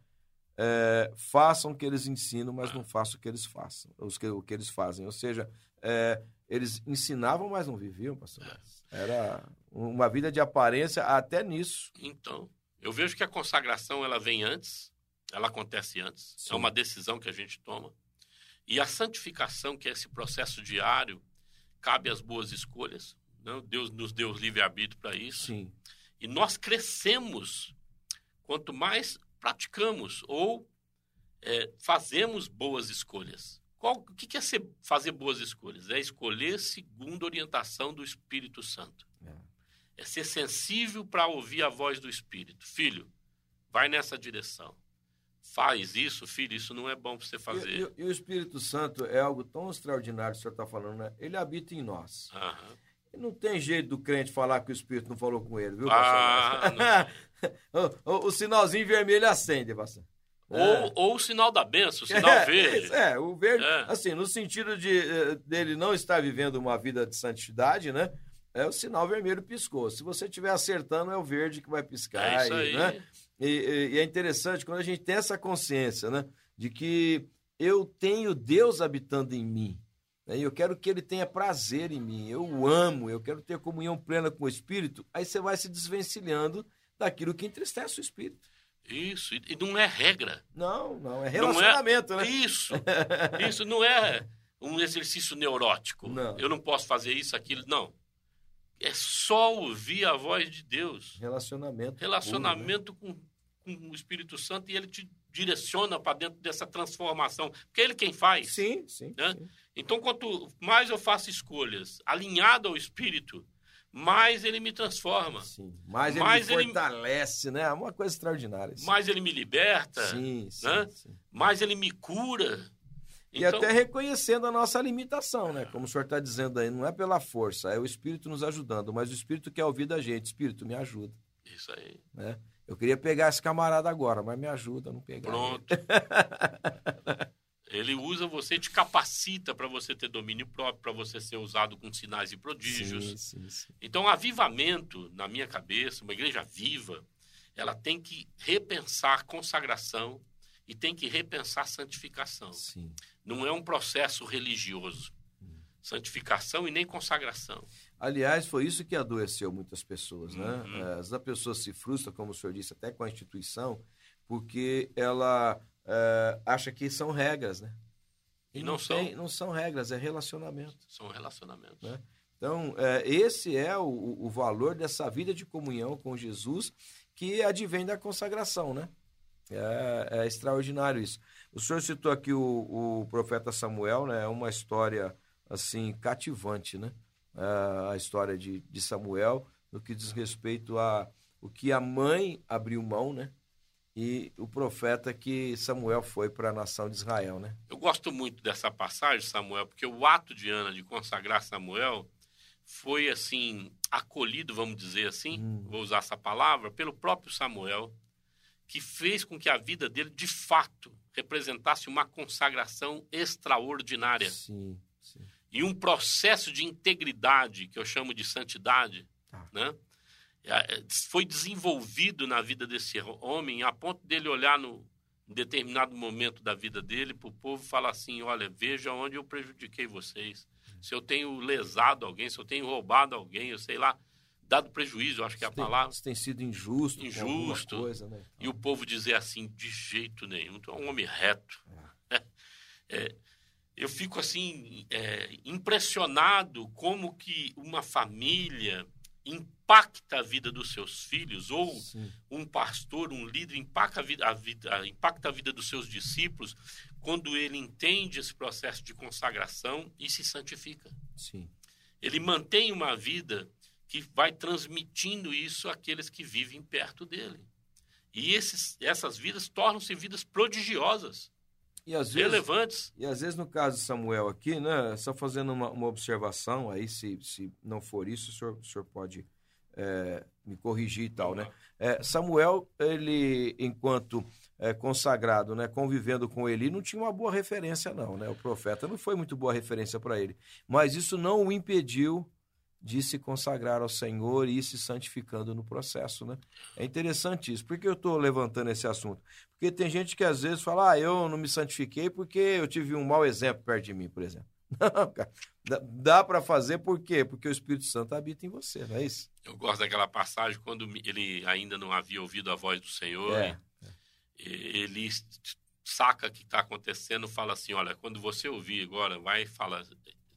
é, façam o que eles ensinam, mas não façam o que eles façam, os que, o que eles fazem. Ou seja, é, eles ensinavam, mas não viviam, pastor. É. Era uma vida de aparência até nisso. Então, eu vejo que a consagração ela vem antes, ela acontece antes, Sim. é uma decisão que a gente toma. E a santificação, que é esse processo diário, cabe às boas escolhas. Né? Deus nos deu livre-arbítrio para isso. Sim, E nós crescemos quanto mais praticamos ou é, fazemos boas escolhas. Qual, o que que é ser, fazer boas escolhas? É escolher segundo a orientação do Espírito Santo. É. É ser sensível para ouvir a voz do Espírito. Filho, vai nessa direção. Faz isso, filho, isso não é bom para você E, fazer. e- e o Espírito Santo é algo tão extraordinário que o senhor está falando, né? Ele habita em nós. Aham. E não tem jeito do crente falar que o Espírito não falou com ele, viu, Ah, pastor? [laughs] o, o- o sinalzinho vermelho acende, pastor. Ou, ou o sinal da benção, o sinal [laughs] É, verde. É, o verde, É. assim, no sentido de eh, dele não estar vivendo uma vida de santidade, né? É o sinal vermelho piscou. Se você estiver acertando, é o verde que vai piscar. É isso e, aí. né? E, e- é interessante quando a gente tem essa consciência, né? De que eu tenho Deus habitando em mim. né? Eu quero que ele tenha prazer em mim. Eu amo, eu quero ter comunhão plena com o Espírito. Aí você vai se desvencilhando daquilo que entristece o Espírito. Isso, e não é regra. Não, não, é Não é- relacionamento, né? Isso. [laughs] Isso não é um exercício neurótico. Não. Eu não posso fazer isso, aquilo. Não. É só ouvir a voz de Deus. Relacionamento. Relacionamento com, com o Espírito Santo e ele te direciona para dentro dessa transformação. Porque é ele quem faz. Sim, sim. Né? sim. Então, quanto mais eu faço escolhas alinhado ao Espírito, mais ele me transforma. Sim. Mais ele mais me fortalece, ele... né? É uma coisa extraordinária. Sim. Mais ele me liberta. Sim, sim, né? sim. Mais ele me cura. E então... até reconhecendo a nossa limitação, né? Como o senhor está dizendo aí, não é pela força, é o Espírito nos ajudando, mas o Espírito quer ouvir da gente. Espírito, me ajuda. Isso aí. Né? Eu queria pegar esse camarada agora, mas me ajuda a não pegar. Pronto. Ele usa você, te capacita para você ter domínio próprio, para você ser usado com sinais e prodígios. Sim, sim, sim. Então, avivamento, na minha cabeça, uma igreja viva, ela tem que repensar consagração e tem que repensar santificação. Sim. Não é um processo religioso. Santificação e nem consagração. Aliás, foi isso que adoeceu muitas pessoas, né? Uhum. As pessoas se frustram, como o senhor disse, até com a instituição, porque ela uh, acha que são regras, né? E, e não, não, são. Tem, não são regras, é relacionamento. São relacionamentos. Né? Então, uh, esse é o, o valor dessa vida de comunhão com Jesus que advém da consagração, né? É, é, extraordinário isso. O senhor citou aqui o, o profeta Samuel, né? É uma história, assim, cativante, né? A história de, de Samuel, no que diz respeito a o que a mãe abriu mão, né? e o profeta que Samuel foi para a nação de Israel, né? Eu gosto muito dessa passagem, Samuel, porque o ato de Ana de consagrar Samuel foi assim acolhido, vamos dizer assim, hum. vou usar essa palavra, pelo próprio Samuel, que fez com que a vida dele de fato representasse uma consagração extraordinária. Sim. E um processo de integridade que eu chamo de santidade, tá. né? É, foi desenvolvido na vida desse homem a ponto dele olhar no em determinado momento da vida dele para o povo falar assim: olha, veja onde eu prejudiquei vocês. Se eu tenho lesado alguém, se eu tenho roubado alguém, eu sei lá, dado prejuízo, eu acho que é a palavra. Isso tem sido injusto. Injusto. Coisa, né? E o povo dizer assim: de jeito nenhum, tu é um homem reto. É. [laughs] É, eu fico assim, é, impressionado como que uma família impacta a vida dos seus filhos, ou Sim. um pastor, um líder impacta a, vida, a vida, impacta a vida dos seus discípulos, quando ele entende esse processo de consagração e se santifica. Sim. Ele mantém uma vida que vai transmitindo isso àqueles que vivem perto dele. E esses, essas vidas tornam-se vidas prodigiosas. E às vezes, relevantes. E às vezes, no caso de Samuel aqui, né, só fazendo uma, uma observação, aí se, se não for isso, o senhor, o senhor pode é, me corrigir e tal, né? É, Samuel, ele, enquanto é, consagrado, né, convivendo com ele, não tinha uma boa referência, não, né? O profeta não foi muito boa referência para ele. Mas isso não o impediu de se consagrar ao Senhor e ir se santificando no processo, né? É interessante isso. Por que eu estou levantando esse assunto? Porque tem gente que às vezes fala, ah, eu não me santifiquei porque eu tive um mau exemplo perto de mim, por exemplo. [laughs] Não, cara. Dá, dá para fazer por quê? Porque o Espírito Santo habita em você, não é isso? Eu gosto daquela passagem quando ele ainda não havia ouvido a voz do Senhor. É. Ele saca o que está acontecendo, fala assim, olha, quando você ouvir agora, vai e fala,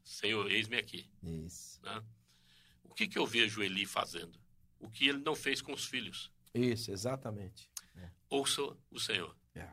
Senhor, eis-me aqui. Isso. Né? O que, que eu vejo Eli fazendo? O que ele não fez com os filhos. Isso, exatamente. É. Ouça o Senhor. É.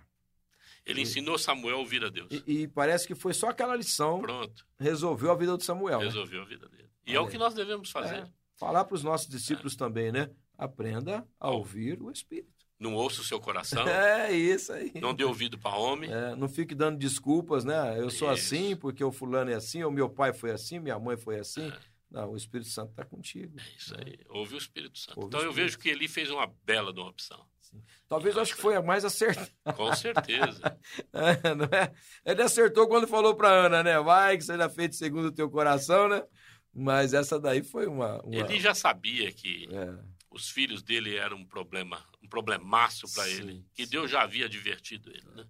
Ele e, ensinou Samuel a ouvir a Deus. E, e, parece que foi só aquela lição. Pronto. Resolveu a vida do Samuel. Né? Resolveu né? a vida dele. E é o que nós devemos fazer. É. Falar para os nossos discípulos é. também, né? Aprenda a ouvir o Espírito. Não ouça o seu coração. [laughs] É isso aí. Não dê ouvido para homem. É, não fique dando desculpas, né? Eu sou isso. assim porque o fulano é assim, ou meu pai foi assim, minha mãe foi assim. É. Não, o Espírito Santo está contigo. É isso aí. Ouve o Espírito Santo. Ouve então eu vejo que ele fez uma bela de uma opção. Sim. Talvez eu acho que foi a mais acertada. [laughs] Com certeza. [laughs] é, é? Ele acertou quando falou para Ana, né? Vai que seja feito segundo o teu coração, né? Mas essa daí foi uma. uma... Ele já sabia que é. os filhos dele eram um problema, um problemaço para ele, que sim. Deus já havia advertido ele, né?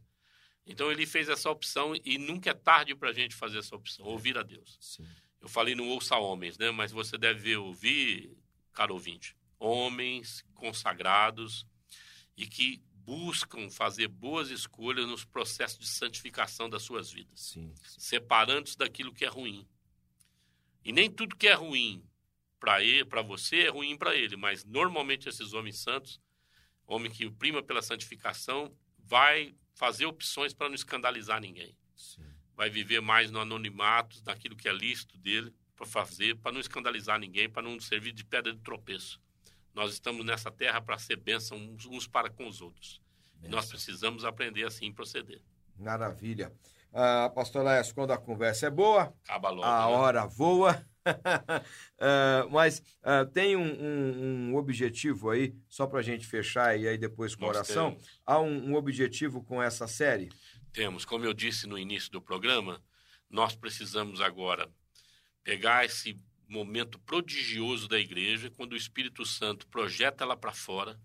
Então ele fez essa opção e nunca é tarde para a gente fazer essa opção, ouvir a Deus. Sim. Eu falei não ouça homens, né? Mas você deve ouvir, caro ouvinte, homens consagrados e que buscam fazer boas escolhas nos processos de santificação das suas vidas, sim, sim. separando-se daquilo que é ruim. E nem tudo que é ruim para ele, para você é ruim para ele, mas normalmente esses homens santos, homem que prima pela santificação, vai fazer opções para não escandalizar ninguém. Sim vai viver mais no anonimato, naquilo que é lícito dele para fazer, para não escandalizar ninguém, para não servir de pedra de tropeço. Nós estamos nessa terra para ser bênção uns, para com os outros. Nós precisamos aprender assim proceder. Maravilha. Uh, Pastor Lécio, quando a conversa é boa, logo, a né? hora voa. uh, [laughs] mas uh, tem um, um, um, objetivo aí, só para a gente fechar e aí depois com a oração. Temos. Há um, um objetivo com essa série? Temos. Como eu disse no início do programa, nós precisamos agora pegar esse momento prodigioso da igreja, quando o Espírito Santo projeta ela para fora,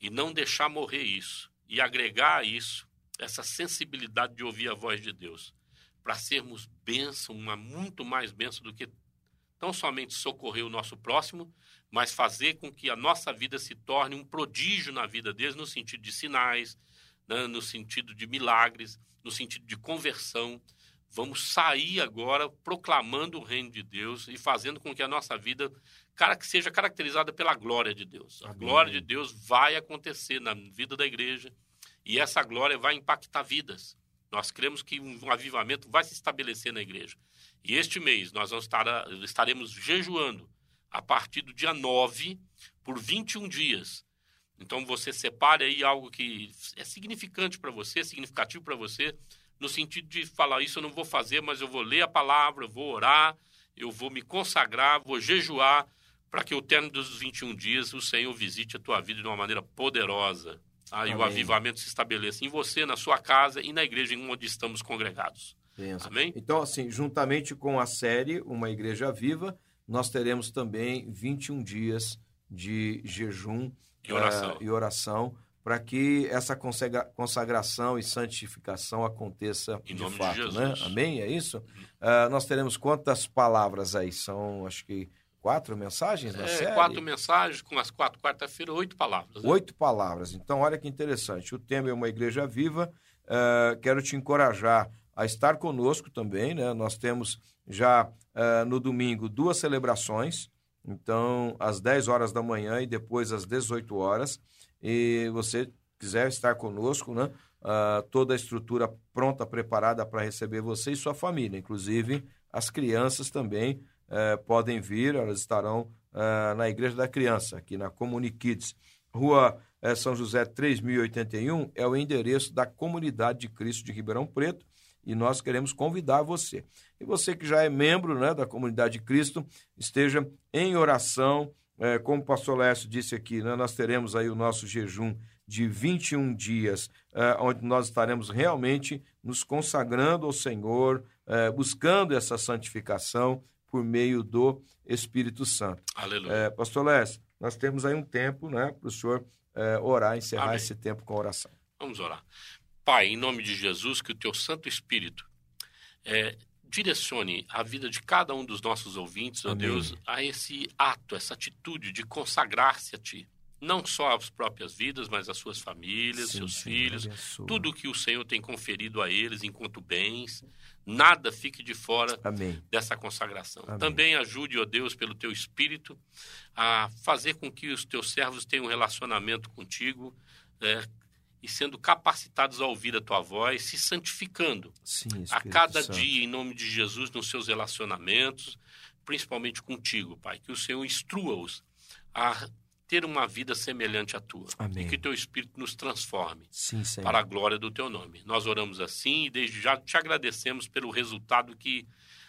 e não deixar morrer isso, e agregar a isso essa sensibilidade de ouvir a voz de Deus, para sermos bênção, uma muito mais bênção do que não somente socorrer o nosso próximo, mas fazer com que a nossa vida se torne um prodígio na vida deles, no sentido de sinais, né, no sentido de milagres, no sentido de conversão. Vamos sair agora proclamando o reino de Deus e fazendo com que a nossa vida cara que seja caracterizada pela glória de Deus. A Amém. glória de Deus vai acontecer na vida da igreja e essa glória vai impactar vidas. Nós cremos que um avivamento vai se estabelecer na igreja. E este mês nós vamos estar, estaremos jejuando a partir do dia 9 por 21 dias. Então você separe aí algo que é significante para você, significativo para você, no sentido de falar isso eu não vou fazer, mas eu vou ler a palavra, eu vou orar, eu vou me consagrar, vou jejuar para que o término dos 21 dias o Senhor visite a tua vida de uma maneira poderosa. Aí o avivamento se estabeleça em você, na sua casa e na igreja em onde estamos congregados. Pensa. Amém? Então, assim, juntamente com a série Uma Igreja Viva, nós teremos também 21 dias de jejum e oração, uh, e oração para que essa consagra consagração e santificação aconteça em de fato, de né? Amém? É isso? Uh, nós teremos quantas palavras aí? São, acho que quatro mensagens na é, série? Quatro mensagens, com as quatro, quarta-feira, oito palavras. Né? Oito palavras. Então, olha que interessante. O tema é uma igreja viva. Uh, quero te encorajar a estar conosco também, né? Nós temos já uh, no domingo duas celebrações, então às 10 horas da manhã e depois às 18 horas. E você quiser estar conosco, né? Uh, toda a estrutura pronta, preparada para receber você e sua família, inclusive as crianças também uh, podem vir, elas estarão uh, na Igreja da Criança, aqui na Comunikids. Rua eh, São José 3081 é o endereço da Comunidade de Cristo de Ribeirão Preto e nós queremos convidar você. E você que já é membro né, da Comunidade de Cristo, esteja em oração, é, como o pastor Lécio disse aqui, né, nós teremos aí o nosso jejum de 21 dias, é, onde nós estaremos realmente nos consagrando ao Senhor, é, buscando essa santificação por meio do Espírito Santo. Aleluia. É, pastor Lécio, nós temos aí um tempo né, para o senhor é, orar, encerrar Amém. esse tempo com oração. Vamos orar. Pai, em nome de Jesus, que o teu Santo Espírito é, direcione a vida de cada um dos nossos ouvintes, ó Deus, a esse ato, essa atitude de consagrar-se a Ti. Não só as próprias vidas, mas as suas famílias, Sim, seus Senhor, filhos, abençoa. tudo que o Senhor tem conferido a eles enquanto bens, nada fique de fora Amém. dessa consagração. Amém. Também ajude, ó Deus, pelo teu Espírito, a fazer com que os teus servos tenham um relacionamento contigo, é, e sendo capacitados a ouvir a tua voz, se santificando Sim, a cada Santo. dia, em nome de Jesus, nos seus relacionamentos, principalmente contigo, Pai. Que o Senhor instrua-os a ter uma vida semelhante à tua. Amém. E que teu Espírito nos transforme Sim, para a glória do teu nome. Nós oramos assim e desde já te agradecemos pelo resultado que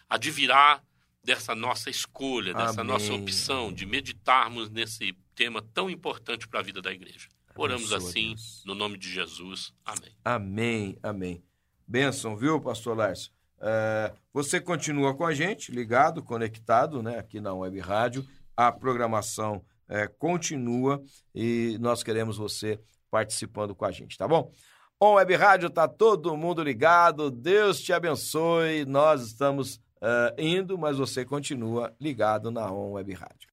advirá dessa nossa escolha, dessa Amém. nossa opção de meditarmos nesse tema tão importante para a vida da igreja. Oramos assim, Deus. no nome de Jesus. Amém. Amém, amém. Bênção, viu, pastor Lárcio? É, você continua com a gente, ligado, conectado, né, aqui na Web Rádio. A programação é, continua e nós queremos você participando com a gente, tá bom? On Web Rádio, tá todo mundo ligado. Deus te abençoe. Nós estamos é, indo, mas você continua ligado na On Web Rádio.